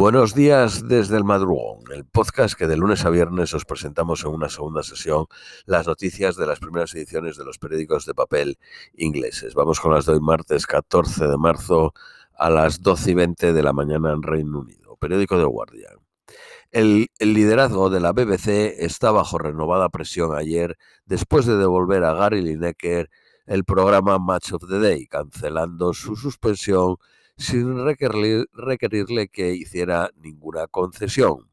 Buenos días desde el madrugón, el podcast que de lunes a viernes os presentamos en una segunda sesión las noticias de las primeras ediciones de los periódicos de papel ingleses. Vamos con las de martes 14 de marzo a las 12 y 20 de la mañana en Reino Unido. Periódico de Guardian. El, el, liderazgo de la BBC está bajo renovada presión ayer después de devolver a Gary Lineker el programa Match of the Day, cancelando su suspensión sin requerirle que hiciera ninguna concesión.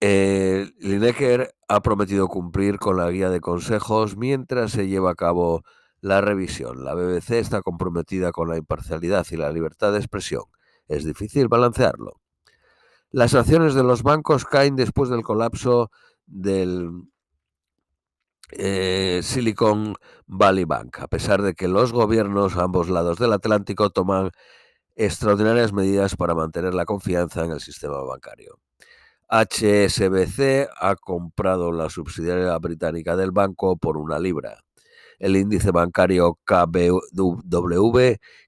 Eh, Lineker ha prometido cumplir con la guía de consejos mientras se lleva a cabo la revisión. La BBC está comprometida con la imparcialidad y la libertad de expresión. Es difícil balancearlo. Las acciones de los bancos caen después del colapso del eh, Silicon Valley Bank, a pesar de que los gobiernos a ambos lados del Atlántico toman extraordinarias medidas para mantener la confianza en el sistema bancario. HSBC ha comprado la subsidiaria británica del banco por una libra. El índice bancario KBW,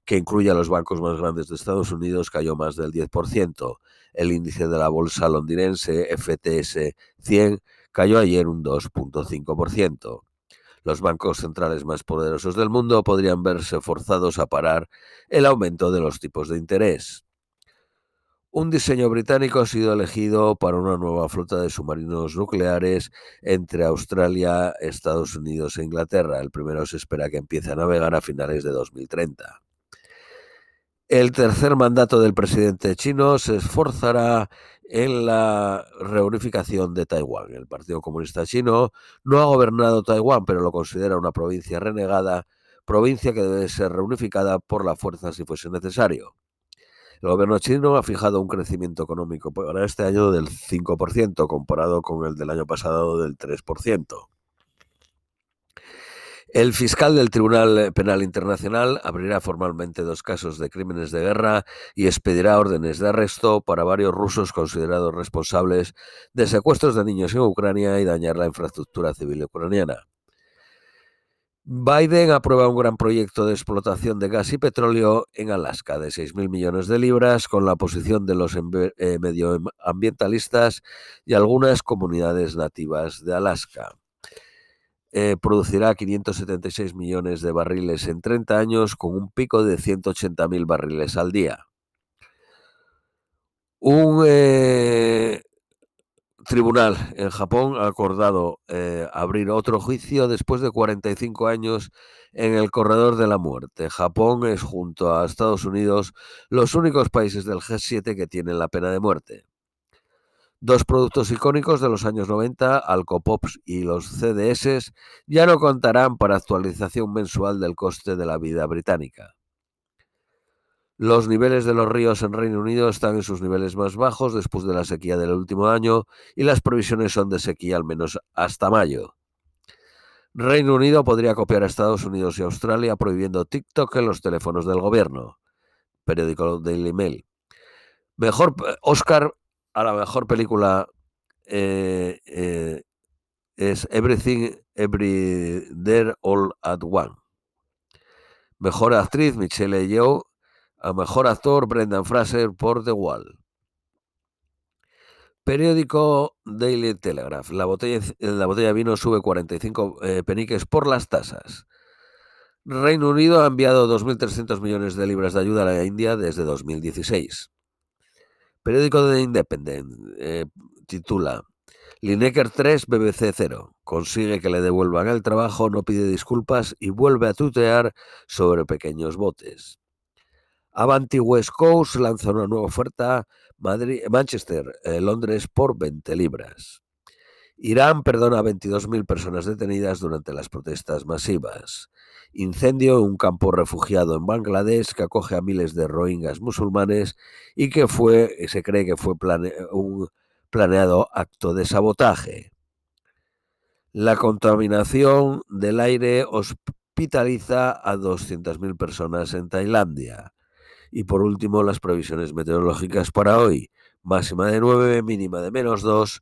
que incluye a los bancos más grandes de Estados Unidos, cayó más del 10%. El índice de la bolsa londinense FTS 100 cayó ayer un 2.5%. Los bancos centrales más poderosos del mundo podrían verse forzados a parar el aumento de los tipos de interés. Un diseño británico ha sido elegido para una nueva flota de submarinos nucleares entre Australia, Estados Unidos e Inglaterra. El primero se espera que empiece a navegar a finales de 2030. El tercer mandato del presidente chino se esforzará en la reunificación de Taiwán. El Partido Comunista Chino no ha gobernado Taiwán, pero lo considera una provincia renegada, provincia que debe ser reunificada por la fuerza si fuese necesario. El gobierno chino ha fijado un crecimiento económico para este año del 5%, comparado con el del año pasado del 3%. El fiscal del Tribunal Penal Internacional abrirá formalmente dos casos de crímenes de guerra y expedirá órdenes de arresto para varios rusos considerados responsables de secuestros de niños en Ucrania y dañar la infraestructura civil ucraniana. Biden aprueba un gran proyecto de explotación de gas y petróleo en Alaska de 6.000 millones de libras con la oposición de los eh, medioambientalistas y algunas comunidades nativas de Alaska. Eh, producirá 576 millones de barriles en 30 años con un pico de 180.000 barriles al día. Un eh, tribunal en Japón ha acordado eh, abrir otro juicio después de 45 años en el corredor de la muerte. Japón es junto a Estados Unidos los únicos países del G7 que tienen la pena de muerte. Dos productos icónicos de los años 90, Alcopops y los CDS, ya no contarán para actualización mensual del coste de la vida británica. Los niveles de los ríos en Reino Unido están en sus niveles más bajos después de la sequía del último año y las previsiones son de sequía al menos hasta mayo. Reino Unido podría copiar a Estados Unidos y Australia prohibiendo TikTok en los teléfonos del gobierno. Periódico Daily Mail. Mejor Oscar a la mejor película eh, eh, es Everything Every There All at One. Mejor actriz Michelle Yeoh. A mejor actor Brendan Fraser por The Wall. Periódico Daily Telegraph. La botella, la botella de vino sube 45 eh, peniques por las tasas. Reino Unido ha enviado 2.300 millones de libras de ayuda a la India desde 2016. Periódico de Independent eh, titula Lineker 3, BBC 0. Consigue que le devuelvan el trabajo, no pide disculpas y vuelve a tutear sobre pequeños botes. Avanti West Coast lanza una nueva oferta Madrid, Manchester, eh, Londres por 20 libras. Irán perdona a 22.000 personas detenidas durante las protestas masivas. Incendio en un campo refugiado en Bangladesh que acoge a miles de rohingyas musulmanes y que fue, se cree que fue un planeado acto de sabotaje. La contaminación del aire hospitaliza a 200.000 personas en Tailandia. Y por último, las previsiones meteorológicas para hoy. Máxima de 9, mínima de menos 2,